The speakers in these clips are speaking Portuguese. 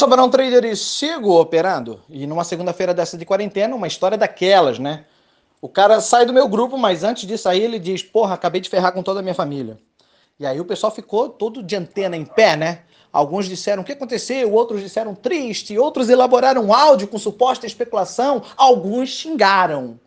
sou Barão Trader e sigo operando. E numa segunda-feira dessa de quarentena, uma história daquelas, né? O cara sai do meu grupo, mas antes de sair ele diz: Porra, acabei de ferrar com toda a minha família. E aí o pessoal ficou todo de antena em pé, né? Alguns disseram o que aconteceu, outros disseram triste, outros elaboraram áudio com suposta especulação, alguns xingaram.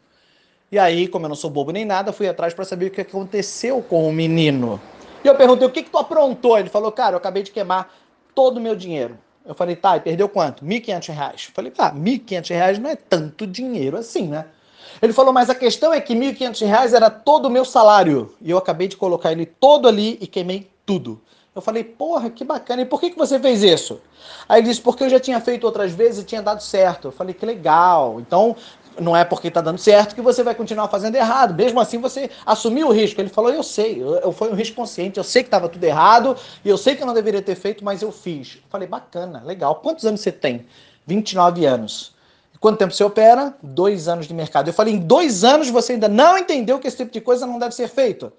E aí, como eu não sou bobo nem nada, fui atrás para saber o que aconteceu com o menino. E eu perguntei: o que, que tu aprontou? Ele falou: Cara, eu acabei de queimar todo o meu dinheiro. Eu falei, tá, e perdeu quanto? R$ 1.500. Eu falei, tá, R$ 1.500 não é tanto dinheiro assim, né? Ele falou, mas a questão é que R$ 1.500 era todo o meu salário. E eu acabei de colocar ele todo ali e queimei tudo. Eu falei, porra, que bacana. E por que, que você fez isso? Aí ele disse, porque eu já tinha feito outras vezes e tinha dado certo. Eu falei, que legal. Então, não é porque está dando certo que você vai continuar fazendo errado. Mesmo assim, você assumiu o risco. Ele falou: Eu sei, eu, eu foi um risco consciente, eu sei que estava tudo errado, e eu sei que eu não deveria ter feito, mas eu fiz. Eu falei: Bacana, legal. Quantos anos você tem? 29 anos. Quanto tempo você opera? Dois anos de mercado. Eu falei: Em dois anos você ainda não entendeu que esse tipo de coisa não deve ser feito?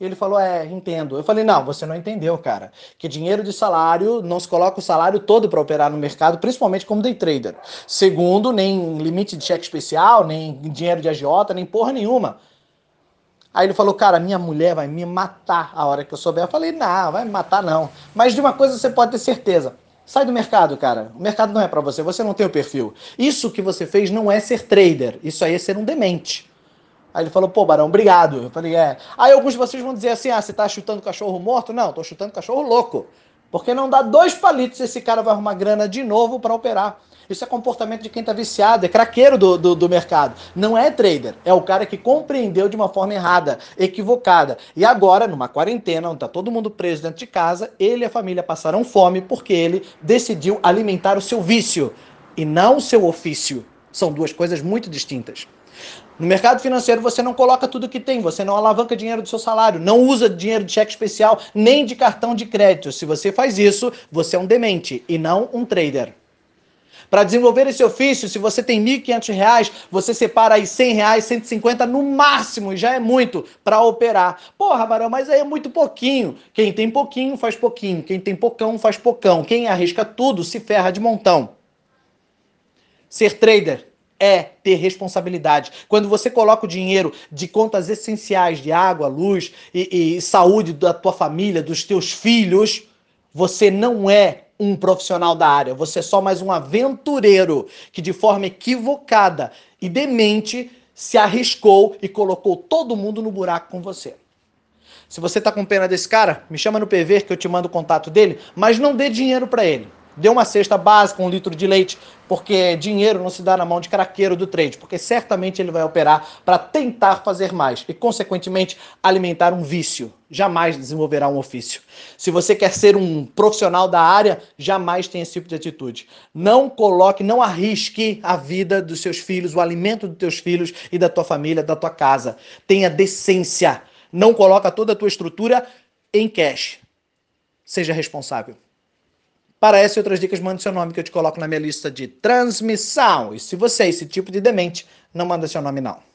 Ele falou: É, entendo. Eu falei: Não, você não entendeu, cara. Que dinheiro de salário, não se coloca o salário todo para operar no mercado, principalmente como day trader. Segundo, nem limite de cheque especial, nem dinheiro de agiota, nem porra nenhuma. Aí ele falou: Cara, minha mulher vai me matar a hora que eu souber. Eu falei: Não, vai me matar não. Mas de uma coisa você pode ter certeza. Sai do mercado, cara. O mercado não é para você, você não tem o perfil. Isso que você fez não é ser trader, isso aí é ser um demente. Aí ele falou, pô, Barão, obrigado. Eu falei, é. Aí alguns de vocês vão dizer assim: ah, você tá chutando cachorro morto? Não, tô chutando cachorro louco. Porque não dá dois palitos esse cara vai arrumar grana de novo para operar. Isso é comportamento de quem tá viciado, é craqueiro do, do, do, mercado. Não é trader, é o cara que compreendeu de uma forma errada, equivocada. E agora, numa quarentena, onde tá todo mundo preso dentro de casa, ele e a família passaram fome porque ele decidiu alimentar o seu vício e não o seu ofício. São duas coisas muito distintas. No mercado financeiro você não coloca tudo que tem, você não alavanca dinheiro do seu salário, não usa dinheiro de cheque especial nem de cartão de crédito. Se você faz isso, você é um demente e não um trader. Para desenvolver esse ofício, se você tem R$ 1.500, você separa aí R$ reais, 150 no máximo, e já é muito para operar. Porra, Barão, mas aí é muito pouquinho. Quem tem pouquinho faz pouquinho, quem tem pocão faz pocão. Quem arrisca tudo se ferra de montão. Ser trader é ter responsabilidade. Quando você coloca o dinheiro de contas essenciais de água, luz e, e, saúde da tua família, dos teus filhos, você não é um profissional da área, você é só mais um aventureiro que de forma equivocada e demente se arriscou e colocou todo mundo no buraco com você. Se você está com pena desse cara, me chama no PV que eu te mando o contato dele, mas não dê dinheiro para ele. Dê uma cesta básica, um litro de leite, porque dinheiro não se dá na mão de craqueiro do trade, porque certamente ele vai operar para tentar fazer mais e, consequentemente, alimentar um vício. Jamais desenvolverá um ofício. Se você quer ser um profissional da área, jamais tenha esse tipo de atitude. Não coloque, não arrisque a vida dos seus filhos, o alimento dos teus filhos e da tua família, da tua casa. Tenha decência. Não coloca toda a tua estrutura em cash. Seja responsável. Para essa e outras dicas, mande seu nome que eu te coloco na minha lista de transmissão. E se você é esse tipo de demente, não manda seu nome não.